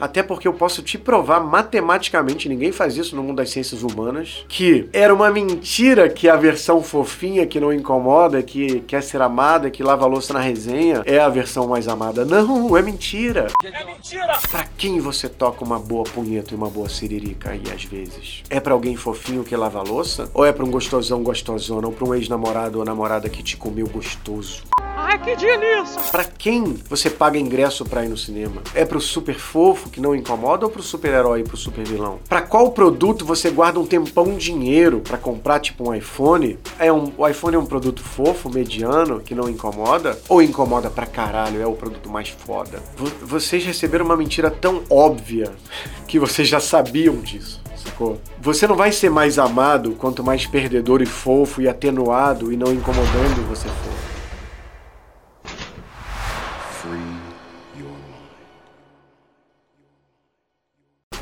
Até porque eu posso te provar matematicamente, ninguém faz isso no mundo das ciências humanas, que era uma mentira que a versão fofinha, que não incomoda, que quer ser amada, que lava a louça na resenha, é a versão mais amada. Não, é mentira. É mentira! Pra quem você toca uma boa punheta e uma boa siririca aí às vezes? É pra alguém fofinho que lava a louça? Ou é pra um gostosão gostosona? Ou pra um ex-namorado ou namorada que te comeu gostoso? Ai, que delícia! Pra quem você paga ingresso pra ir no cinema? É pro super fofo que não incomoda ou pro super herói e pro super vilão? Pra qual produto você guarda um tempão dinheiro pra comprar, tipo um iPhone? É um, o iPhone é um produto fofo, mediano, que não incomoda? Ou incomoda pra caralho, é o produto mais foda? V vocês receberam uma mentira tão óbvia que vocês já sabiam disso. Sacou? Você não vai ser mais amado quanto mais perdedor e fofo e atenuado e não incomodando você for.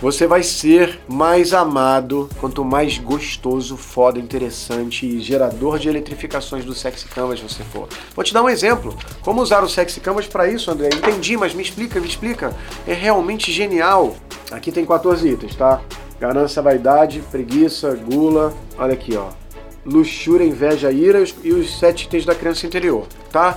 Você vai ser mais amado quanto mais gostoso, foda, interessante e gerador de eletrificações do Sexy Canvas você for. Vou te dar um exemplo. Como usar o Sexy Canvas para isso, André? Entendi, mas me explica, me explica. É realmente genial. Aqui tem 14 itens, tá? Ganância, vaidade, preguiça, gula. Olha aqui, ó. Luxúria, inveja, ira e os sete itens da criança interior, tá?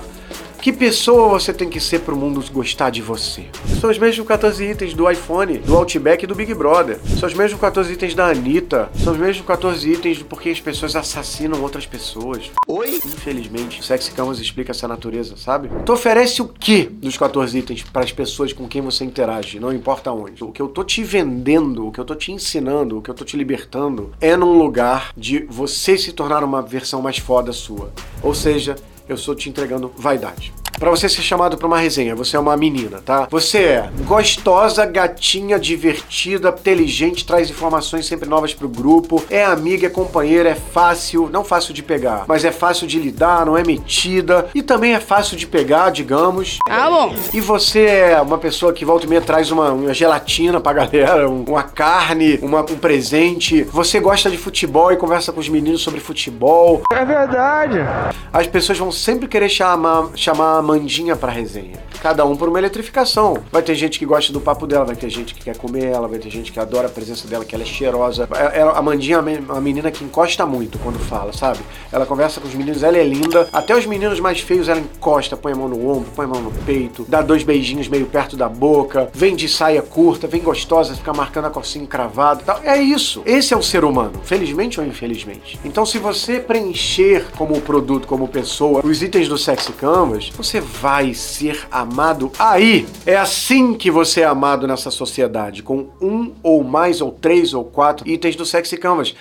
Que pessoa você tem que ser para o mundo gostar de você? São os mesmos 14 itens do iPhone, do Outback e do Big Brother. São os mesmos 14 itens da Anitta. São os mesmos 14 itens do porquê as pessoas assassinam outras pessoas. Oi? Infelizmente, o Sexy Canvas explica essa natureza, sabe? Tu oferece o que dos 14 itens para as pessoas com quem você interage, não importa onde. O que eu tô te vendendo, o que eu tô te ensinando, o que eu tô te libertando é num lugar de você se tornar uma versão mais foda sua. Ou seja, eu estou te entregando vaidade. Para você ser chamado para uma resenha, você é uma menina, tá? Você é gostosa, gatinha, divertida, inteligente, traz informações sempre novas pro grupo, é amiga, é companheira, é fácil, não fácil de pegar, mas é fácil de lidar, não é metida e também é fácil de pegar, digamos. Ah, bom. E você é uma pessoa que volta e meia traz uma, uma gelatina pra galera, um, uma carne, uma, um presente. Você gosta de futebol e conversa com os meninos sobre futebol. É verdade. As pessoas vão sempre querer chamar, chamar a Mandinha pra resenha. Cada um por uma eletrificação. Vai ter gente que gosta do papo dela, vai ter gente que quer comer ela, vai ter gente que adora a presença dela, que ela é cheirosa. Ela, a Mandinha é uma menina que encosta muito quando fala, sabe? Ela conversa com os meninos, ela é linda. Até os meninos mais feios ela encosta, põe a mão no ombro, põe a mão no peito, dá dois beijinhos meio perto da boca, vem de saia curta, vem gostosa, fica marcando a corcinha encravada e tal. É isso. Esse é o ser humano, felizmente ou infelizmente. Então, se você preencher como produto, como pessoa, os itens do Sexy Canvas, você vai ser amado aí. É assim que você é amado nessa sociedade, com um ou mais ou três ou quatro itens do Sexy Canvas.